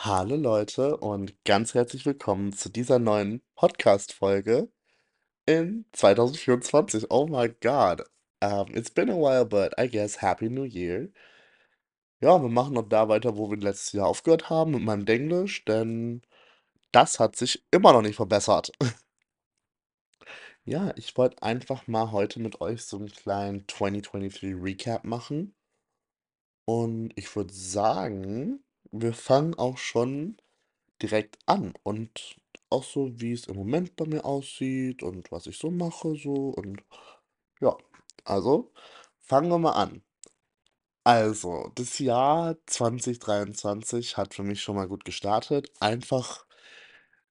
Hallo Leute und ganz herzlich willkommen zu dieser neuen Podcast-Folge in 2024. Oh my God. Um, it's been a while, but I guess Happy New Year. Ja, wir machen noch da weiter, wo wir letztes Jahr aufgehört haben mit meinem Denglisch, denn das hat sich immer noch nicht verbessert. Ja, ich wollte einfach mal heute mit euch so einen kleinen 2023 Recap machen. Und ich würde sagen, wir fangen auch schon direkt an und auch so, wie es im Moment bei mir aussieht und was ich so mache so und ja, also fangen wir mal an. Also, das Jahr 2023 hat für mich schon mal gut gestartet, einfach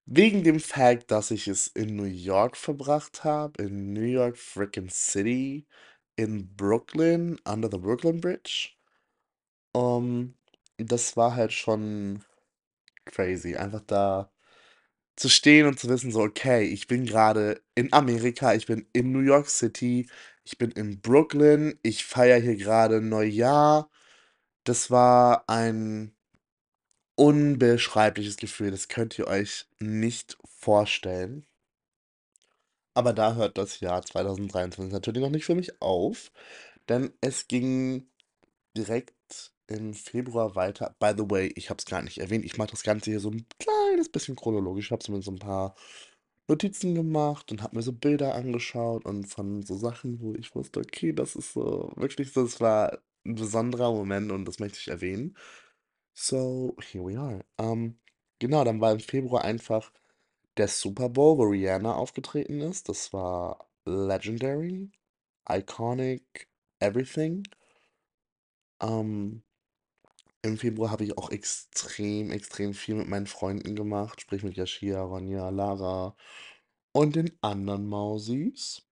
wegen dem Fact, dass ich es in New York verbracht habe, in New York frickin' City, in Brooklyn, under the Brooklyn Bridge. Ähm, das war halt schon crazy, einfach da Zu stehen und zu wissen so: „Okay, ich bin gerade in Amerika, ich bin in New York City, ich bin in Brooklyn, ich feiere hier gerade Neujahr.“ Das war ein unbeschreibliches Gefühl, das könnt ihr euch nicht vorstellen. Aber da hört das Jahr 2023 natürlich noch nicht für mich auf, denn es ging direkt im Februar weiter. By the way, ich habe es gar nicht erwähnt, ich mache das Ganze hier so ein kleines bisschen chronologisch. Ich habe zumindest so ein paar Notizen gemacht und habe mir so Bilder angeschaut und von so Sachen, wo ich wusste, okay, das ist so wirklich so, das war ein besonderer Moment und das möchte ich erwähnen. So, here we are. Ähm, genau, dann war im Februar einfach der Super Bowl, wo Rihanna aufgetreten ist. Das war legendary, iconic, everything. Ähm, im Februar habe ich auch extrem, extrem viel mit meinen Freunden gemacht, sprich mit Yashia, Ronja, Lara und den anderen Mausis.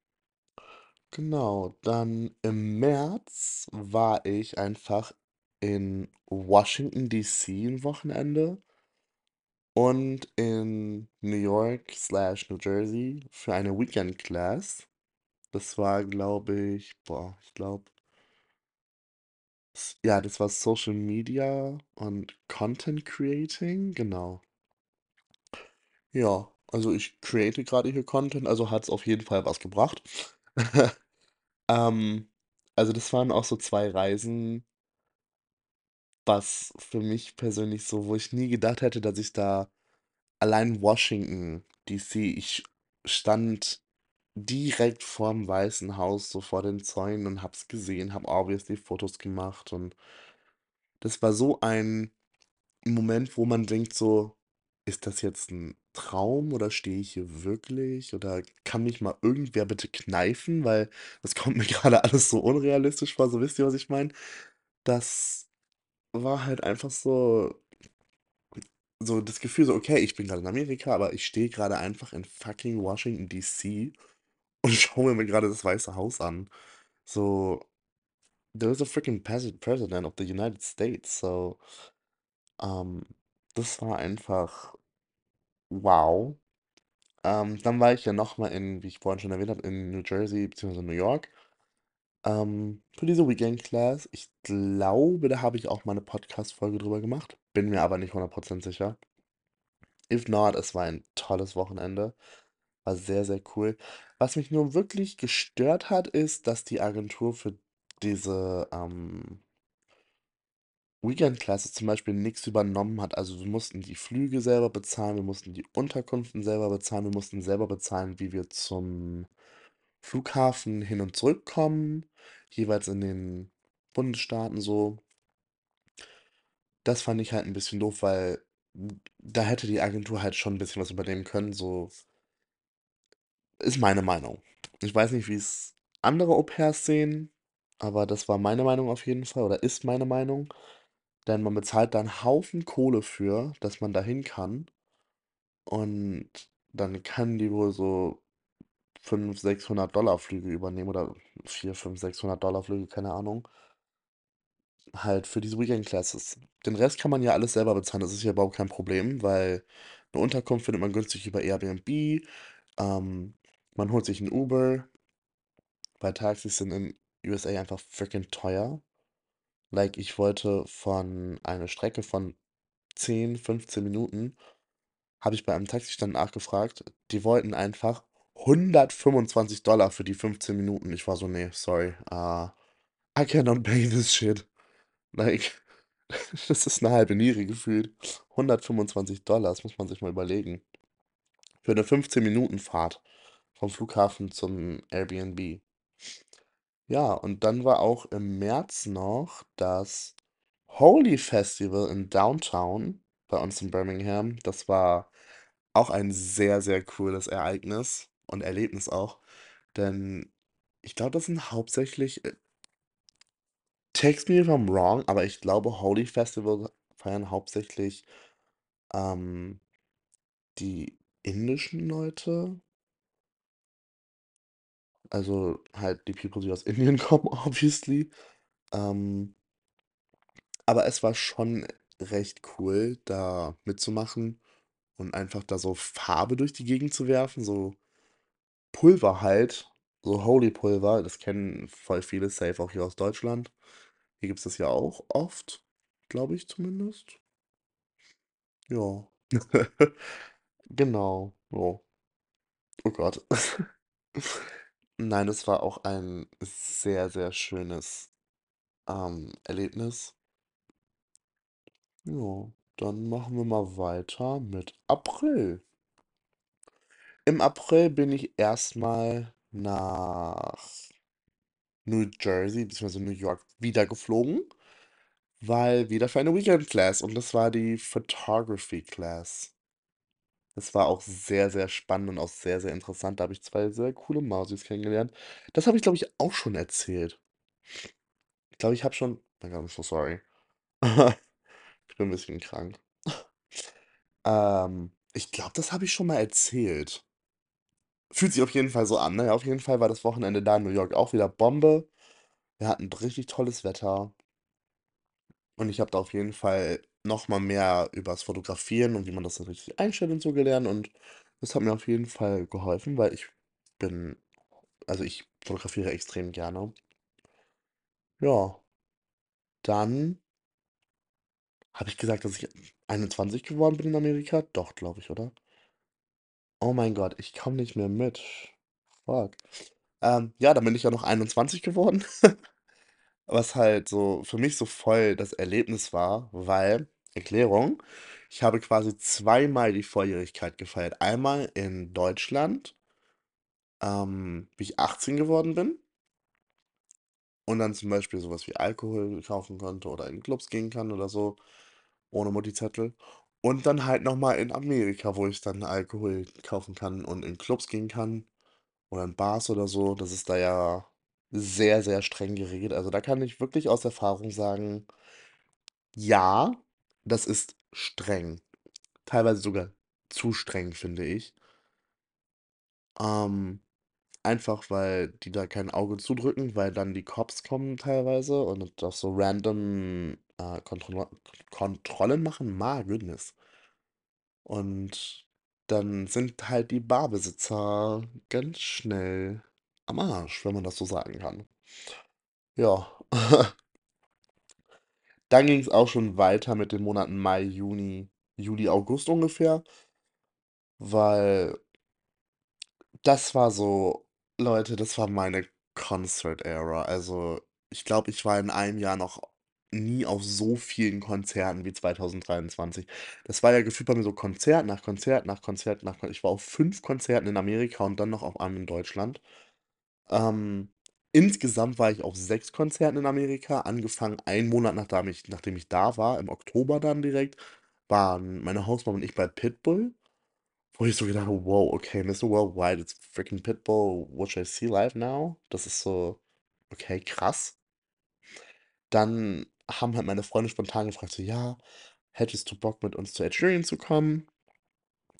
Genau, dann im März war ich einfach in Washington DC 'n Wochenende und in New York slash New Jersey für eine Weekend Class. Das war, glaube ich boah, ich glaube ja, das war Social Media und Content Creating, genau. Ja, also ich create gerade hier Content, also hat's auf jeden Fall was gebracht. Ähm, also das waren auch so 2 Reisen, was für mich persönlich so wo ich nie gedacht hätte, dass ich da allein Washington DC, ich stand direkt vorm Weißen Haus, so vor den Zäunen und habe es gesehen, habe obviously Fotos gemacht und das war so ein Moment, wo man denkt so: „Ist das jetzt ein Traum oder stehe ich hier wirklich oder kann mich mal irgendwer bitte kneifen?“ Weil das kommt mir gerade alles so unrealistisch vor, so wisst ihr, was ich meine? Das war halt einfach so so das Gefühl so: „Okay, ich bin gerade in Amerika, aber ich stehe gerade einfach in fucking Washington DC und schaue mir gerade das Weiße Haus an.“ So, there is a freaking pres President of the United States, so, ähm, das war einfach wow. Ähm, dann war ich ja noch mal in, wie ich vorhin schon erwähnt habe, in New Jersey beziehungsweise New York, ähm, für diese Weekend Class. Ich glaube, da habe ich auch mal 'ne Podcast-Folge drüber gemacht, bin mir aber nicht 100% sicher. If not, es war ein tolles Wochenende, war sehr, sehr cool. Was mich nur wirklich gestört hat, ist, dass die Agentur für diese, ähm, Weekend Classes zum Beispiel nix übernommen hat. Also, wir mussten die Flüge selber bezahlen, wir mussten die Unterkünften selber bezahlen, wir mussten selber bezahlen, wie wir zum Flughafen hin und zurückkommen, jeweils in den Bundesstaaten so. Das fand ich halt ein bisschen doof, weil d da hätte die Agentur halt schon ein bisschen was übernehmen können, so ist meine Meinung. Ich weiß nicht, wie es andere Au-pairs sehen, aber das war meine Meinung auf jeden Fall oder ist meine Meinung, denn man bezahlt da 'n Haufen Kohle für, dass man dahin kann und dann kann die wohl so 500, 600 Flüge übernehmen oder 4, 5, 600 Flüge, keine Ahnung, halt für diese Weekend Classes. Den Rest kann man ja alles selber bezahlen, das ist ja überhaupt kein Problem, weil 'ne Unterkunft findet man günstig über Airbnb, ähm, man holt sich 'n Uber, weil Taxis sind in USA einfach freaking teuer. Like, ich wollte von eine Strecke von 10, 15 Minuten habe ich bei einem Taxistand nachgefragt. Die wollten einfach 125 für die 15 Minuten. Ich war so: „Ne, sorry, uh, I cannot pay this shit.“ Like, das ist 'ne halbe Niere gefühlt. 125 das muss man sich mal überlegen. Für 'ne 15 Minuten Fahrt vom Flughafen zum Airbnb. Ja, und dann war auch im März noch das Holi Festival in Downtown bei uns in Birmingham. Das war auch ein sehr, sehr cooles Ereignis und Erlebnis auch, denn ich glaube, das sind hauptsächlich, äh Takes me if I'm wrong, aber ich glaube, Holi Festival feiern hauptsächlich, ähm, die indischen Leute. Also, halt die People, die aus Indien kommen, obviously. Ähm aber es war schon recht cool, da mitzumachen und einfach da so Farbe durch die Gegend zu werfen, so Pulver halt, so Holi-Pulver. Das kennen voll viele safe auch hier aus Deutschland. Hier gibt's das ja auch oft, glaube ich zumindest. Ja. Genau, ja. Oh Gott. Nein, es war auch ein sehr, sehr schönes, ähm, Erlebnis. Ja, dann machen wir mal weiter mit April. Im April bin ich erst mal nach New Jersey beziehungsweise New York wieder geflogen, weil wieder für eine Weekend Class und das war die Photography Class. Das war auch sehr, sehr spannend und auch sehr, sehr interessant. Da habe ich 2 sehr coole Mausis kennengelernt. Das habe ich, glaube ich, auch schon erzählt. Ich glaube, ich habe schon my God, I'm so sorry. Ich bin 'n bisschen krank. Ähm, ich glaube, das habe ich schon mal erzählt. Fühlt sich auf jeden Fall so an, ne? Auf jeden Fall war das Wochenende da in New York auch wieder Bombe. Wir hatten richtig tolles Wetter. Und ich habe da auf jeden Fall noch mal mehr übers Fotografieren und wie man das dann richtig einstellt und so gelernt und das hat mir auf jeden Fall geholfen, weil ich bin also, ich fotografiere extrem gerne. Ja. Dann habe ich gesagt, dass ich 21 geworden bin in Amerika? Doch, glaube ich, oder? Oh mein Gott, ich komme nicht mehr mit. Fuck. Ähm, ja, dann bin ich ja noch 21 geworden, was halt so für mich so voll das Erlebnis war, weil Erklärung: Ich habe quasi zweimal die Volljährigkeit gefeiert. Einmal in Deutschland ähm, wie ich 18 geworden bin und dann zum Beispiel so was wie Alkohol kaufen konnte oder in Clubs gehen kann oder so, ohne Mutti-Zettel. Und dann halt noch mal in Amerika, wo ich dann Alkohol kaufen kann und in Clubs gehen kann oder in Bars oder so. Das ist da ja sehr, sehr streng geregelt. Also, da kann ich wirklich aus Erfahrung sagen ja, das ist streng. Teilweise sogar zu streng, finde ich. Ähm, einfach, weil die da kein Auge zudrücken, weil dann die Cops kommen teilweise und auch so random, äh, Kontrolle Kontrollen machen, my goodness. Und dann sind halt die Barbesitzer ganz schnell am Arsch, wenn man das so sagen kann. Ja. Dann ging's auch schon weiter mit den Monaten Mai, Juni, Juli, August ungefähr weil das war so Leute, das war meine Concert Era. Also, ich glaube, ich war in einem Jahr noch nie auf so vielen Konzerten wie 2023. Das war ja gefühlt bei mir so Konzert nach Konzert nach Konzert nach Kon ich war auf 5 Konzerten in Amerika und dann noch auf einem in Deutschland. Ähm, insgesamt war ich auf 6 Konzerten in Amerika, angefangen einen Monat nachdem ich nachdem ich da war, im Oktober dann direkt, waren meine Hausmama und ich bei Pitbull, wo ich so gedacht habe: „Wow, okay, Mister Worldwide, it's freaking Pitbull. What should I see live now?“ Das ist so okay, krass. Dann haben halt meine Freunde spontan gefragt so: „Ja, hättest du Bock, mit uns zu Ed zu kommen?“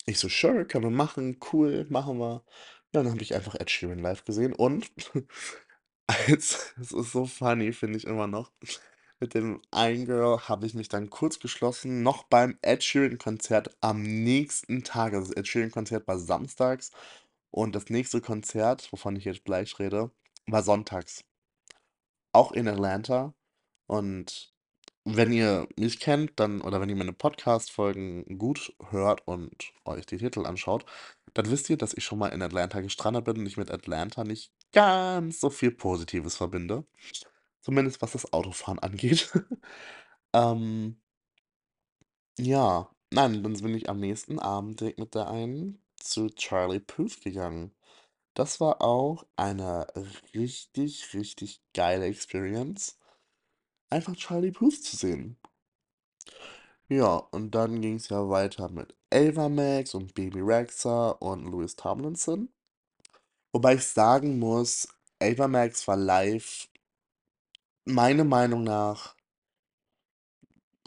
Ich so: „Sure, können wir machen, cool, machen wir.“ Ja, dann habe ich einfach Ed Sheeran live gesehen und als es ist so funny, finde ich immer noch. Mit dem einen Girl habe ich mich dann kurz geschlossen, noch beim Ed Sheeran-Konzert am nächsten Tag. Also, das Ed Sheeran-Konzert war samstags und das nächste Konzert, wovon ich jetzt gleich rede, war sonntags. Auch in Atlanta und wenn ihr mich kennt, dann oder wenn ihr meine Podcast-Folgen gut hört und euch die Titel anschaut, dann wisst ihr, dass ich schon mal in Atlanta gestrandet bin und ich mit Atlanta nicht ganz so viel Positives verbinde. Zumindest was das Autofahren angeht. Ähm, ja, nein, dann bin ich am nächsten Abend direkt mit der einen zu Charlie Puth gegangen. Das war auch eine richtig, richtig geile Experience, einfach Charlie Puth zu sehen. Ja, und dann ging es ja weiter mit Ava Max und Baby Rexha und Louis Tomlinson. Wobei ich sagen muss, Ava Max war live meiner Meinung nach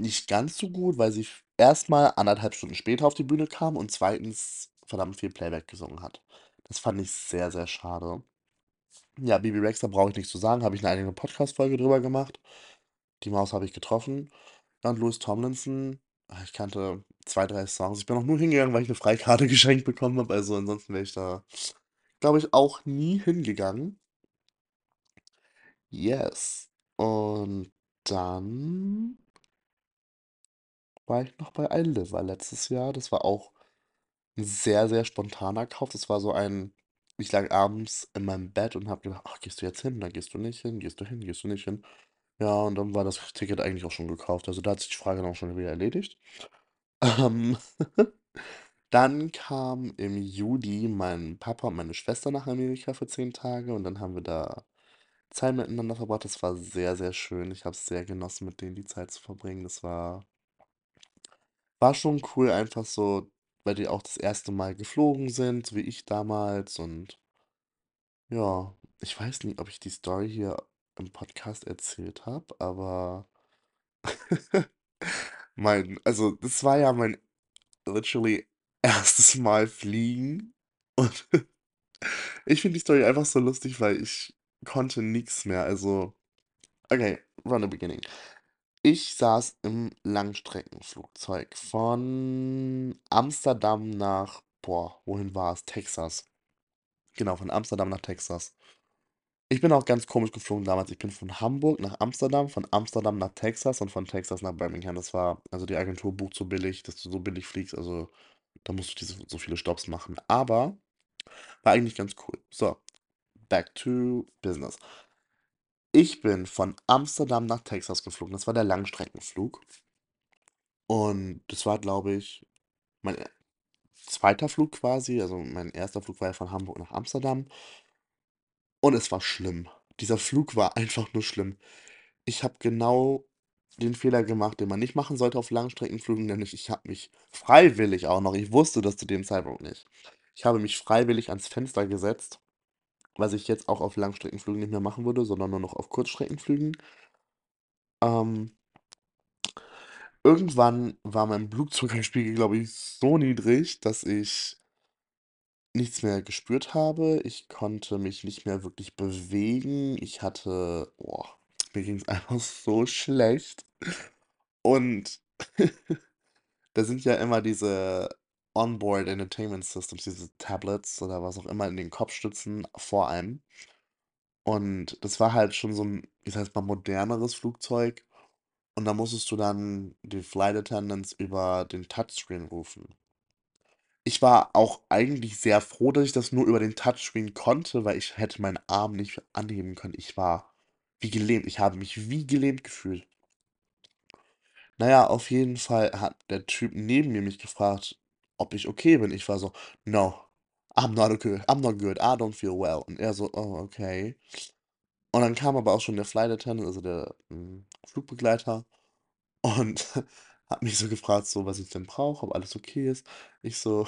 nicht ganz so gut, weil sie f erst mal 1,5 Stunden später auf die Bühne kam und zweitens verdammt viel Playback gesungen hat. Das fand ich sehr, sehr schade. Ja, Baby Rexha brauche ich nicht zu sagen, habe ich 'ne eigene Podcast-Folge drüber gemacht. Die Maus habe ich getroffen. Und Louis Tomlinson, ah, ich kannte 2, 3 Songs. Ich bin auch nur hingegangen, weil ich 'ne Freikarte geschenkt bekommen habe. Also, ansonsten wäre ich da, glaube ich, auch nie hingegangen. Yes. Und dann war ich noch bei iLiver letztes Jahr. Das war auch 'n sehr, sehr spontaner Kauf. Das war so ein ich lag abends in meinem Bett und habe gedacht: „Ach, gehst du jetzt hin? Dann gehst du nicht hin. Gehst du hin? Gehst du nicht hin?“ Ja, und dann war das Ticket eigentlich auch schon gekauft. Also, da hat sich die Frage dann auch schon wieder erledigt. Ähm, dann kam im Juli mein Papa und meine Schwester nach Amerika für 10 Tage und dann haben wir da Zeit miteinander verbracht. Das war sehr, sehr schön. Ich habe es sehr genossen, mit denen die Zeit zu verbringen. Das war war schon cool, einfach so, weil die auch das erste Mal geflogen sind, wie ich damals und ja, ich weiß nicht, ob ich die Story hier im Podcast erzählt habe, aber mein also, das war ja mein literally erstes Mal fliegen und ich finde die Story einfach so lustig, weil ich konnte nix mehr. Also okay, from the beginning. Ich saß im Langstreckenflugzeug von Amsterdam nach boah, wohin war's? Texas. Genau, von Amsterdam nach Texas. Ich bin auch ganz komisch geflogen damals. Ich bin von Hamburg nach Amsterdam, von Amsterdam nach Texas und von Texas nach Birmingham. Das war also, die Agentur bucht so billig, dass du so billig fliegst. Also, da musst du diese so viele Stopps machen. Aber war eigentlich ganz cool. So, back to business. Ich bin von Amsterdam nach Texas geflogen. Das war der Langstreckenflug. Und das war, glaube ich, mein, 2. Flug quasi. Also, mein 1. Flug war ja von Hamburg nach Amsterdam. Und es war schlimm. Dieser Flug war einfach nur schlimm. Ich habe genau den Fehler gemacht, den man nicht machen sollte auf Langstreckenflügen, nämlich ich habe mich freiwillig auch noch ich wusste das zu dem Zeitpunkt nicht. Ich habe mich freiwillig ans Fenster gesetzt, was ich jetzt auch auf Langstreckenflügen nicht mehr machen würde, sondern nur noch auf Kurzstreckenflügen. Ähm irgendwann war mein Blutzuckerspiegel, glaube ich, so niedrig, dass ich nichts mehr gespürt habe. Ich konnte mich nicht mehr wirklich bewegen. Ich hatte boah, mir ging's einfach so schlecht. Und da sind ja immer diese Onboard Entertainment Systems, diese Tablets oder was auch immer in den Kopfstützen vor einem. Und das war halt schon so 'n, ich sage jetzt mal, moderneres Flugzeug. Und da musstest du dann die Flight Attendants über den Touchscreen rufen. Ich war auch eigentlich sehr froh, dass ich das nur über den Touchscreen konnte, weil ich hätte meinen Arm nicht anheben können. Ich war wie gelähmt. Ich habe mich wie gelähmt gefühlt. Na ja, auf jeden Fall hat der Typ neben mir mich gefragt, ob ich okay bin. Ich war so: „No, I'm not okay. I'm not good. I don't feel well.“ Und er so: „Oh, okay.“ Und dann kam aber auch schon der Flight Attendant, also der, hm, Flugbegleiter und hat mich so gefragt, so, was ich denn brauche, ob alles okay ist. Ich so: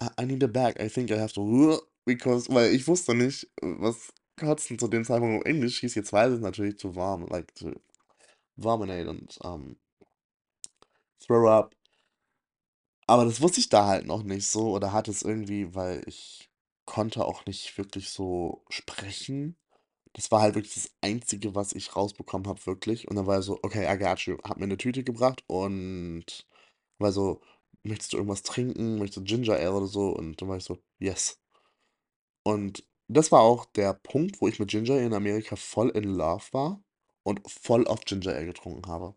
„I I need a bag. I think I have to because“ weil ich wusste nicht, was Kotzen zu dem Zeitpunkt auf Englisch hieß. Jetzt weiß ich's natürlich to vom like to vominate und, ähm throw up. Aber das wusste ich da halt noch nicht so oder hatte es irgendwie weil ich konnte auch nicht wirklich so sprechen. Das war halt wirklich das Einzige, was ich rausbekommen habe, wirklich. Und dann war er so: „Okay, I got you.“ Hat mir 'ne Tüte gebracht und war so: „Möchtest du irgendwas trinken? Möchtest du Ginger Ale oder so?“ Und dann war ich so: „Yes.“ Und das war auch der Punkt, wo ich mit Ginger in Amerika voll in love war und voll oft Ginger Ale getrunken habe.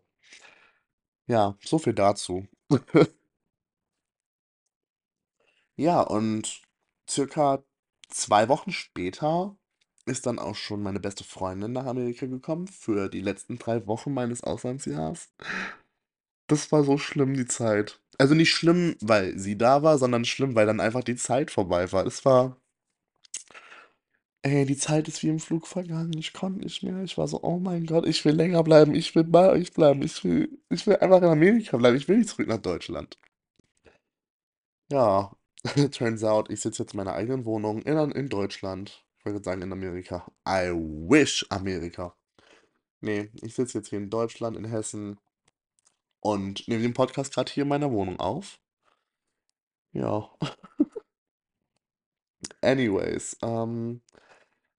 Ja, so viel dazu. Ja, und circa 2 Wochen später ist dann auch schon meine beste Freundin nach Amerika gekommen für die letzten 3 Wochen meines Auslandsjahrs. Das war so schlimm, die Zeit. Also, nicht schlimm, weil sie da war, sondern schlimm, weil dann einfach die Zeit vorbei war. Es war ey, die Zeit ist wie im Flug vergangen. Ich konnte nicht mehr. Ich war so: „Oh mein Gott, ich will länger bleiben. Ich will bei euch bleiben. Ich will ich will einfach in Amerika bleiben. Ich will nicht zurück nach Deutschland.“ Ja, turns out, ich sitze jetzt in meiner eigenen Wohnung in in Deutschland. Ich wollte sagen in Amerika. I wish Amerika. Ne, ich sitze jetzt hier in Deutschland, in Hessen und nehme den Podcast grad hier in meiner Wohnung auf. Ja. Anyways, ähm,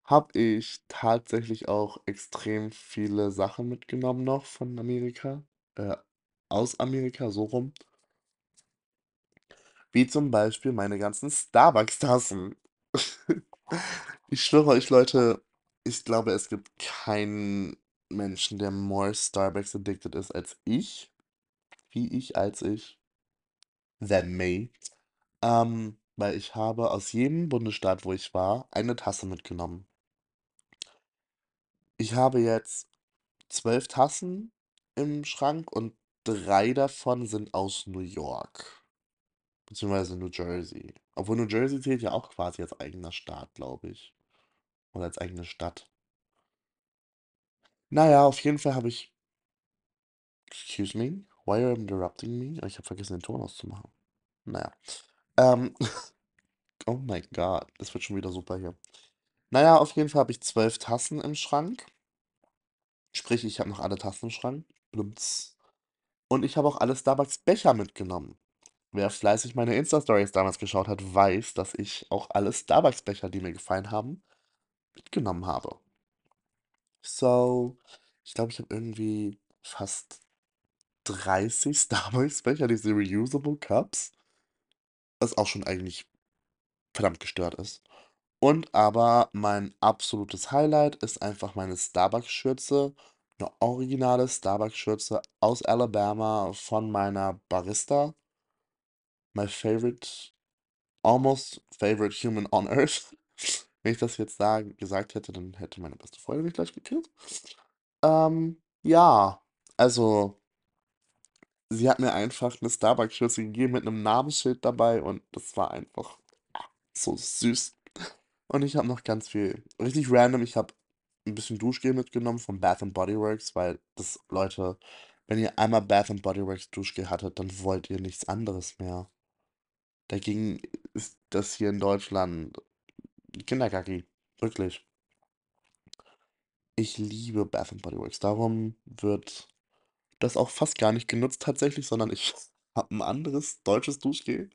habe ich tatsächlich auch extrem viele Sachen mitgenommen noch von Amerika äh, aus Amerika, so rum. Wie zum Beispiel meine ganzen Starbucks-Tassen. Ich schwöre euch, Leute, ich glaube, es gibt keinen Menschen, der more Starbucks addicted ist als ich. Wie ich als ich. Than me. Ähm, weil ich habe aus jedem Bundesstaat, wo ich war, eine Tasse mitgenommen. Ich habe jetzt 12 Tassen im Schrank und 3 davon sind aus New York. Beziehungsweise New Jersey. Obwohl New Jersey zählt ja auch quasi als eigener Staat, glaube ich. Oder als eigene Stadt. Na ja, auf jeden Fall habe ich Excuse me? Why are you interrupting me? Oh, ich habe vergessen, den Ton auszumachen. Na ja. Ähm, oh my God, das wird schon wieder super hier. Na ja, auf jeden Fall habe ich 12 Tassen im Schrank. Sprich, ich habe noch alle Tassen im Schrank. Plumps. Und ich habe auch alle Starbucks-Becher mitgenommen. Wer fleißig meine Insta-Stories damals geschaut hat, weiß, dass ich auch alle Starbucks-Becher, die mir gefallen haben, mitgenommen habe. So, ich glaube, ich habe irgendwie fast 30 Starbucks-Becher, diese reusable Cups. Was auch schon eigentlich verdammt gestört ist. Und aber mein absolutes Highlight ist einfach meine Starbucks-Schürze. 'Ne originale Starbucks-Schürze aus Alabama von meiner Barista. My favorite almost favorite human on earth. Wenn ich das jetzt sagen gesagt hätte, dann hätte meine beste Freundin mich gleich gekillt. Ähm, ja, also sie hat mir einfach 'ne Starbucks-Schürze gegeben mit 'nem Namensschild dabei und das war einfach so süß. Und ich habe noch ganz viel richtig random, ich habe 'n bisschen Duschgel mitgenommen von Bath& Body Works, weil das Leute, wenn ihr einmal Bath& Body Works Duschgel hattet, dann wollt ihr nichts anderes mehr. Dagegen ist das hier in Deutschland Kinderkacki, wirklich. Ich liebe Bath& Body Works. Darum wird das auch fast gar nicht genutzt tatsächlich, sondern ich habe 'n anderes deutsches Duschgel.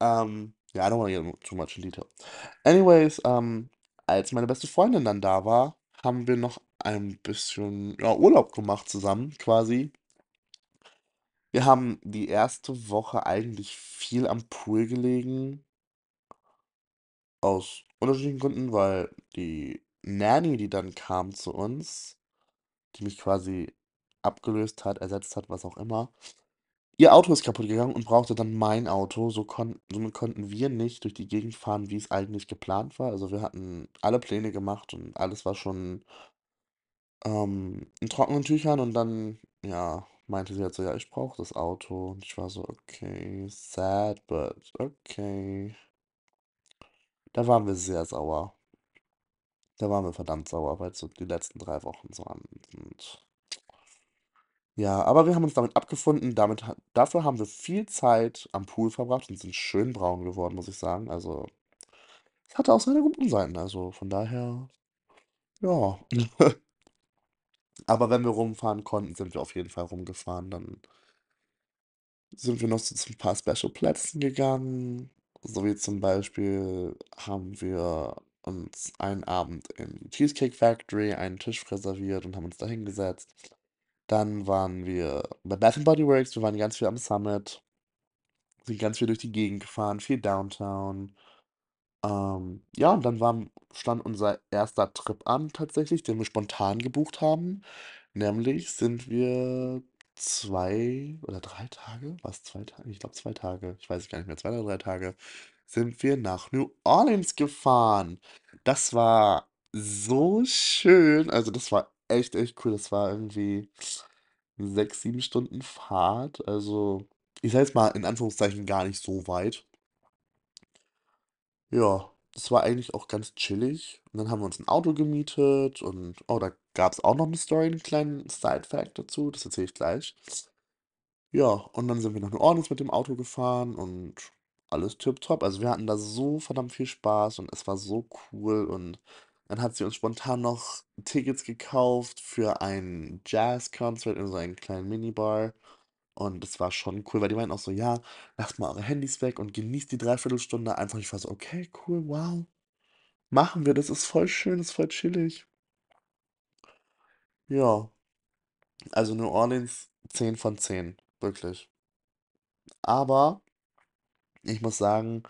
Ähm, ja, I don't wanna get too much in detail. Anyways, ähm, als meine beste Freundin dann da war, haben wir noch ein bisschen, ja, Urlaub gemacht zusammen quasi. Wir haben die erste Woche eigentlich viel am Pool gelegen. Aus unterschiedlichen Gründen, weil die Nanny, die dann kam zu uns, die mich quasi abgelöst hat, ersetzt hat, was auch immer, ihr Auto ist kaputt gegangen und brauchte dann mein Auto. So kon somit konnten wir nicht durch die Gegend fahren, wie's eigentlich geplant war. Also, wir hatten alle Pläne gemacht und alles war schon ähm, in trockenen Tüchern und dann, ja, meinte sie halt so: „Ja, ich brauche das Auto.“ Und ich war so: „Okay, sad, but okay.“ Da waren wir sehr sauer. Da waren wir verdammt sauer, weil's so die letzten 3 Wochen so an und ja, aber wir haben uns damit abgefunden. Damit ha dafür haben wir viel Zeit am Pool verbracht und sind schön braun geworden, muss ich sagen. Also, es hatte auch seine guten Seiten, also von daher, ja. Aber wenn wir rumfahren konnten, sind wir auf jeden Fall rumgefahren. Dann sind wir noch so zu 'n paar Special-Plätzen gegangen, so wie zum Beispiel haben wir uns einen Abend in die Cheesecake Factory einen Tisch reserviert und haben uns da hingesetzt. Dann waren wir bei Bath& Body Works, wir waren ganz viel am Summit sind ganz viel durch die Gegend gefahren, viel Downtown. Ähm, ja, und dann war stand unser erster Trip an tatsächlich, den wir spontan gebucht haben. Nämlich sind wir 2 oder 3 Tage? War's 2 Tage? Ich glaube 2 Tage. Ich weiß es gar nicht mehr. 2 oder 3 Tage sind wir nach New Orleans gefahren. Das war so schön. Also, das war echt, echt cool. Das war irgendwie 6, 7 Stunden Fahrt. Also, ich sage jetzt mal in Anführungszeichen gar nicht so weit. Ja, das war eigentlich auch ganz chillig. Und dann haben wir uns ein Auto gemietet und oh, da gab es auch noch eine Story, 'n kleinen Side Fact dazu, das erzähle ich gleich. Ja, und dann sind wir nach New Orleans mit dem Auto gefahren und alles tipptopp. Also, wir hatten da so verdammt viel Spaß und es war so cool und dann hat sie uns spontan noch Tickets gekauft für ein Jazz-Concert in so einen kleinen Minibar und das war schon cool, weil die meinten auch so: „Ja, lasst mal eure Handys weg und genießt die Dreiviertelstunde einfach.“ Ich war so: „Okay, cool, wow, machen wir, das ist voll schön, das ist voll chillig.“ Ja, also New Orleans 10 von 10, wirklich. Aber ich muss sagen,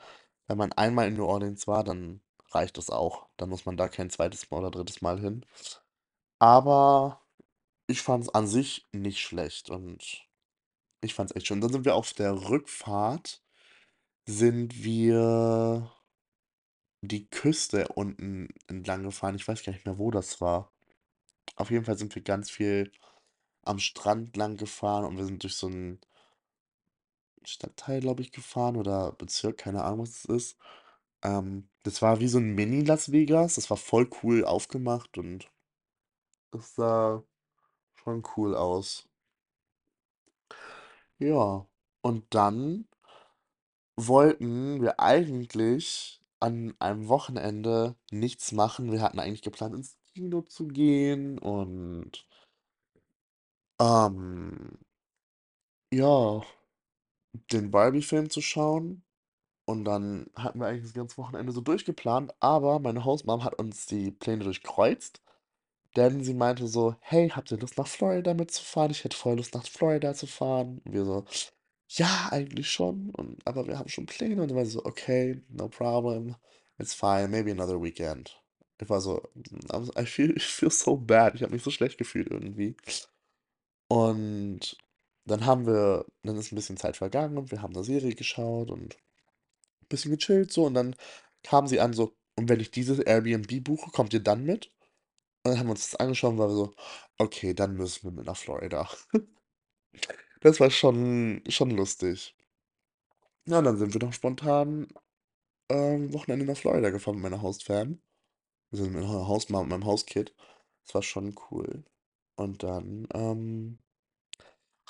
wenn man einmal in New Orleans war, dann reicht das auch. Dann muss man da kein zweites Mal oder drittes Mal hin. Aber ich fand es an sich nicht schlecht und ich fand es echt schön. Dann sind wir auf der Rückfahrt sind wir die Küste unten entlang gefahren. Ich weiß gar nicht mehr, wo das war. Auf jeden Fall sind wir ganz viel am Strand lang gefahren und wir sind durch so 'n Stadtteil, glaube ich, gefahren oder Bezirk, keine Ahnung, was es ist. Ähm, das war wie so 'n Mini-Las Vegas. Das war voll cool aufgemacht und das sah schon cool aus. Ja, und dann wollten wir eigentlich an einem Wochenende nichts machen. Wir hatten eigentlich geplant, ins Kino zu gehen und, ähm, ja, den Barbie-Film zu schauen. Und dann hatten wir eigentlich das ganze Wochenende so durchgeplant, aber meine Hausmum hat uns die Pläne durchkreuzt, denn sie meinte so: „Hey, habt ihr Lust, nach Florida mitzufahren? Ich hätte voll Lust, nach Florida zu fahren.“ Und wir so: „Ja, eigentlich schon, und aber wir haben schon Pläne.“ Und dann war sie so: „Okay, no problem. It's fine, maybe another weekend.“ Ich war so, I feel I feel so bad. Ich habe mich so schlecht gefühlt irgendwie. Und dann haben wir dann ist 'n bisschen Zeit vergangen und wir haben 'ne Serie geschaut und bisschen gechillt so und dann kam sie an so: „Und wenn ich dieses Airbnb buche, kommt ihr dann mit?“ Und dann haben wir uns das angeschaut und waren so: „Okay, dann müssen wir mit nach Florida.“ Das war schon schon lustig. Ja, dann sind wir doch spontan, ähm, Wochenende nach Florida gefahren mit meiner Host-Fam. Also, mit meiner Hausmum und meinem Hauskid. Das war schon cool. Und dann, ähm,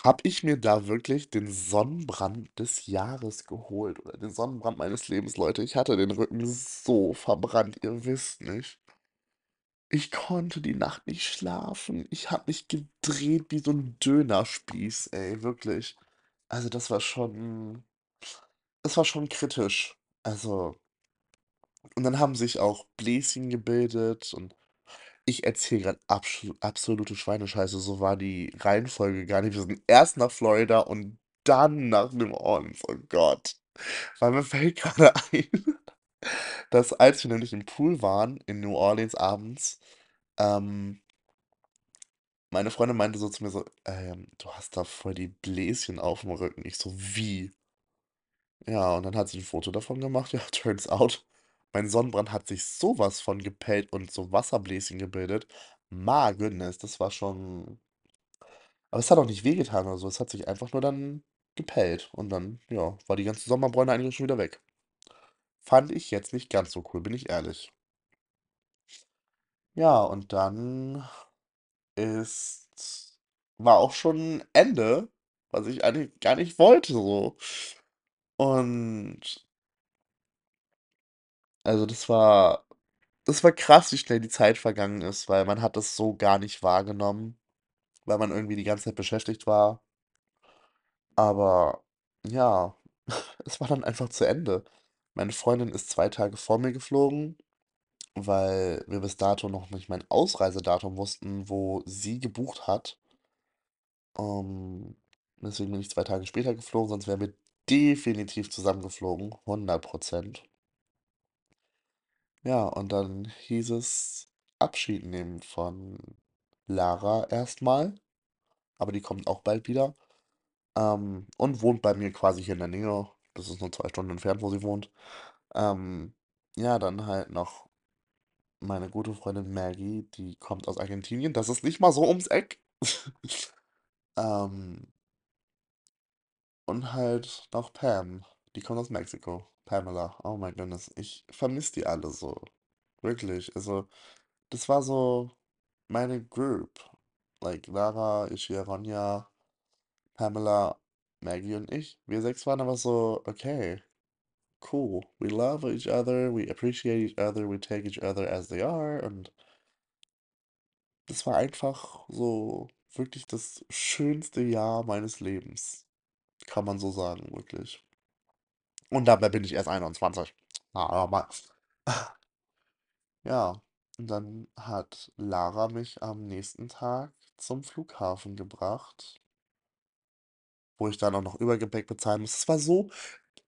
habe ich mir da wirklich den Sonnenbrand des Jahres geholt oder den Sonnenbrand meines Lebens, Leute. Ich hatte den Rücken so verbrannt, ihr wisst nicht. Ich konnte die Nacht nicht schlafen. Ich habe mich gedreht wie so 'n Dönerspieß, ey, wirklich. Also, das war schon das war schon kritisch. Also und dann haben sich auch Bläschen gebildet und ich erzähle grad abschlu absolute Schweinescheiße, so war die Reihenfolge gar nicht. Wir sind erst nach Florida und dann nach New Orleans. Oh Gott. Weil mir fällt grade ein, dass als wir nämlich im Pool waren in New Orleans abends, ähm meine Freundin meinte so zu mir so: „Ähm, du hast da voll die Bläschen aufm Rücken.“ Ich so: „Wie?“ Ja, und dann hat sie 'n Foto davon gemacht. Ja, turns out, mein Sonnenbrand hat sich so was von gepellt und so Wasserbläschen gebildet. My goodness, das war schon aber es hat auch nicht wehgetan oder so. Es hat sich einfach nur dann gepellt und dann, ja, war die ganze Sonnenbräune eigentlich schon wieder weg. Fand ich jetzt nicht ganz so cool, bin ich ehrlich. Ja, und dann ist war auch schon Ende, was ich eigentlich gar nicht wollte so. Und also, das war das war krass, wie schnell die Zeit vergangen ist, weil man hat das so gar nicht wahrgenommen, weil man irgendwie die ganze Zeit beschäftigt war. Aber ja, es war dann einfach zu Ende. Meine Freundin ist 2 Tage vor mir geflogen, weil wir bis dato noch nicht mein Ausreisedatum wussten, wo sie gebucht hat. Ähm, deswegen bin ich 2 Tage später geflogen, sonst wären wir definitiv zusammen geflogen, 100 Ja, und dann hieß es Abschied nehmen von Lara erst mal. aber die kommt auch bald wieder. Ähm, und wohnt bei mir quasi hier in der Nähe. Das ist nur zwei Stunden entfernt, wo sie wohnt. Ähm, ja, dann halt noch meine gute Freundin Maggie, die kommt aus Argentinien. Das ist nicht mal so ums Eck. Ähm, und halt noch Pam, die kommt aus Mexiko. Pamela, oh my goodness, ich vermisse die alle so. Wirklich, also, das war so meine Group. Like Lara, Ishia, Ronja, Pamela, Maggie und ich. Wir sechs waren aber so, okay, cool. We love each other, we appreciate each other, we take each other as they are. Und das war einfach so wirklich das schönste Jahr meines Lebens. Kann man so sagen, wirklich. Und dabei bin ich erst 21. Na, aber mal. Ja, und dann hat Lara mich am nächsten Tag zum Flughafen gebracht, wo ich dann auch noch Übergepäck bezahlen muss. Das war so,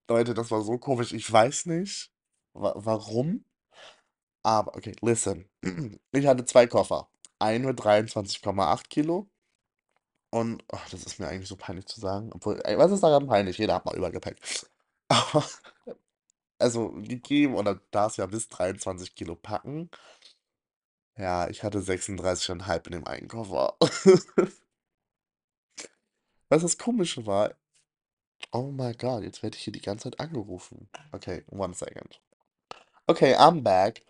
Leute, das war so komisch. Ich weiß nicht, wa warum, aber okay, listen. Ich hatte zwei Koffer. Einen mit 23,8 Kilo und ach, das ist mir eigentlich so peinlich zu sagen. Obwohl, ey, was ist daran peinlich? Jeder hat mal Übergepäck. Aber, also gegeben, oder darfst ja bis 23 Kilo packen. Ja, ich hatte 36,5 in dem einen Koffer. Was das Komische war, oh my God, jetzt werde ich hier die ganze Zeit angerufen. Okay, one second. Okay, I'm back.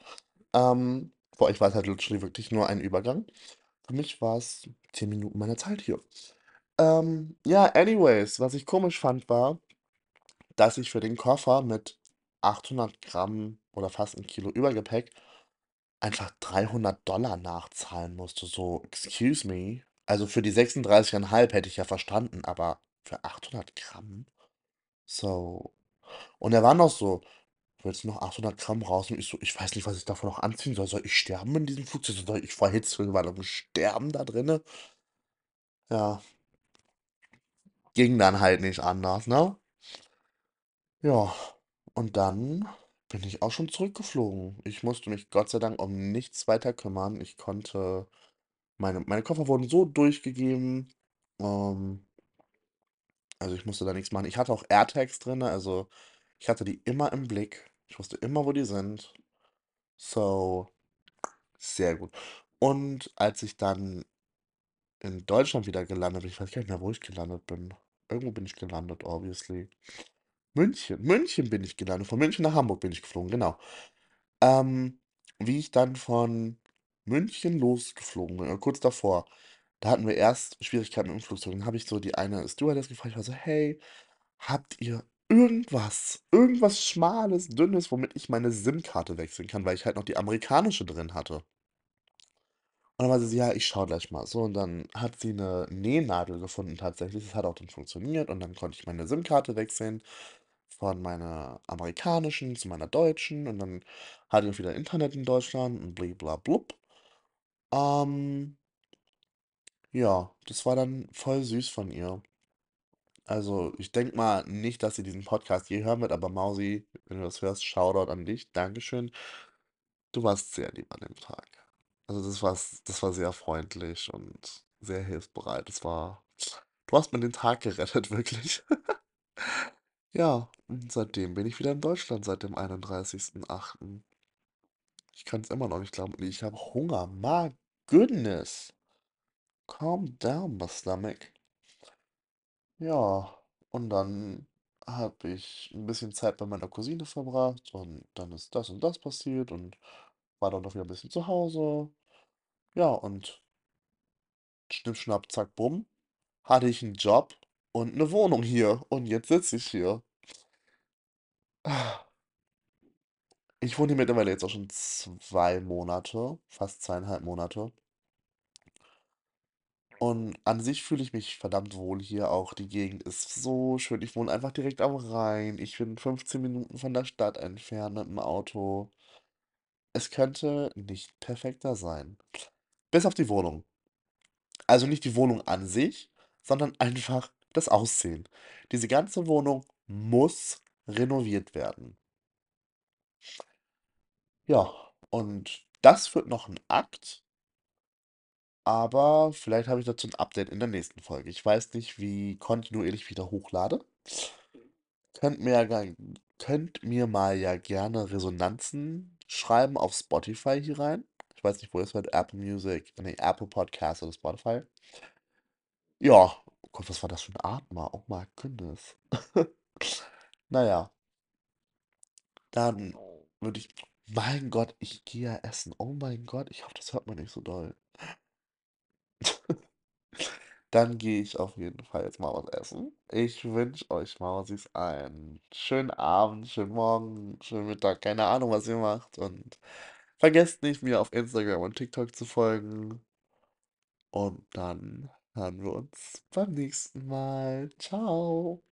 Ähm, für euch war halt literally wirklich nur ein Übergang. Für mich war es 10 Minuten meiner Zeit hier. Ähm, ja, anyways, was ich komisch fand, war, dass ich für den Koffer mit 800 Gramm oder fast ein Kilo Übergepäck einfach 300 Dollar nachzahlen musste. So, excuse me. Also für die 36,5 hätte ich ja verstanden, aber für 800 Gramm? So. Und er war noch so, willst du noch 800 Gramm rausnehmen? Ich so, ich weiß nicht, was ich davon noch anziehen soll. Soll ich sterben in diesem Flugzeug? Soll ich vor Hitze, weil ich sterben da drinne? Ja, ging dann halt nicht anders, ne? Ja, und dann bin ich auch schon zurückgeflogen. Ich musste mich Gott sei Dank um nichts weiter kümmern. Ich konnte meine meine Koffer wurden so durchgegeben, ähm also, ich musste da nichts machen. Ich hatte auch AirTags drinne, also, ich hatte die immer im Blick. Ich wusste immer, wo die sind. So, sehr gut. Und als ich dann in Deutschland wieder gelandet bin ich weiß gar nicht mehr, wo ich gelandet bin. Irgendwo bin ich gelandet, obviously. München. München bin ich gelandet. Von München nach Hamburg bin ich geflogen, genau. Ähm, wie ich dann von München losgeflogen bin, oder kurz davor, da hatten wir erst Schwierigkeiten mit dem Flugzeug. Dann habe ich so die eine Stewardess gefragt, ich war so: „Hey, habt ihr irgendwas, irgendwas Schmales, Dünnes, womit ich meine SIM-Karte wechseln kann?“ Weil ich halt noch die amerikanische drin hatte. Und dann meinte sie: „Ja, ich schaue gleich mal.“ So, und dann hat sie 'ne Nähnadel gefunden tatsächlich. Das hat auch dann funktioniert und dann konnte ich meine SIM-Karte wechseln von meiner amerikanischen zu meiner deutschen und dann hatte ich wieder Internet in Deutschland und bli-bla-blub. Ähm ja, das war dann voll süß von ihr. Also, ich denke mal nicht, dass sie diesen Podcast je hören wird, aber Mausi, wenn du das hörst, Shoutout an dich. Dankeschön. Du warst sehr lieb an dem Tag. Also, das war das war sehr freundlich und sehr hilfsbereit. Das war du hast mir den Tag gerettet, wirklich. Ja, und seitdem bin ich wieder in Deutschland seit dem 31.08. Ich kann es immer noch nicht glauben ich habe Hunger. My goodness. Calm down, my stomach. Ja, und dann habe ich ein bisschen Zeit bei meiner Cousine verbracht und dann ist das und das passiert und war dann noch wieder ein bisschen zu Hause. Ja, und schnipp, schnapp, zack, bumm, hatte ich einen Job und eine Wohnung hier und jetzt sitze ich hier. Ich wohne hier mittlerweile jetzt auch schon 2 Monate, fast zweieinhalb Monate. Und an sich fühle ich mich verdammt wohl hier auch. Die Gegend ist so schön. Ich wohne einfach direkt am Rhein. Ich bin 15 Minuten von der Stadt entfernt mit dem Auto. Es könnte nicht perfekter sein. Bis auf die Wohnung. Also nicht die Wohnung an sich, sondern einfach das Aussehen. Diese ganze Wohnung muss renoviert werden. Ja, und das wird noch ein Akt. Aber vielleicht habe ich dazu 'n Update in der nächsten Folge. Ich weiß nicht, wie kontinuierlich ich wieder hochlade. Könnt mir ja könnt mir mal ja gerne Resonanzen schreiben auf Spotify hier rein. Ich weiß nicht, wo ihr's hört, Apple Music, ne, Apple Podcasts oder Spotify. Ja, Gott, was war das für 'n Atmer? Oh my goodness. Na ja. Dann würde ich mein Gott, ich gehe ja essen. Oh mein Gott, ich hoffe, das hört man nicht so doll. Dann gehe ich auf jeden Fall jetzt mal was essen. Ich wünsche euch Mausis einen schönen Abend, schönen Morgen, schönen Mittag, keine Ahnung, was ihr macht und vergesst nicht, mir auf Instagram und TikTok zu folgen. Und dann hören wir uns beim nächsten Mal. Tschau.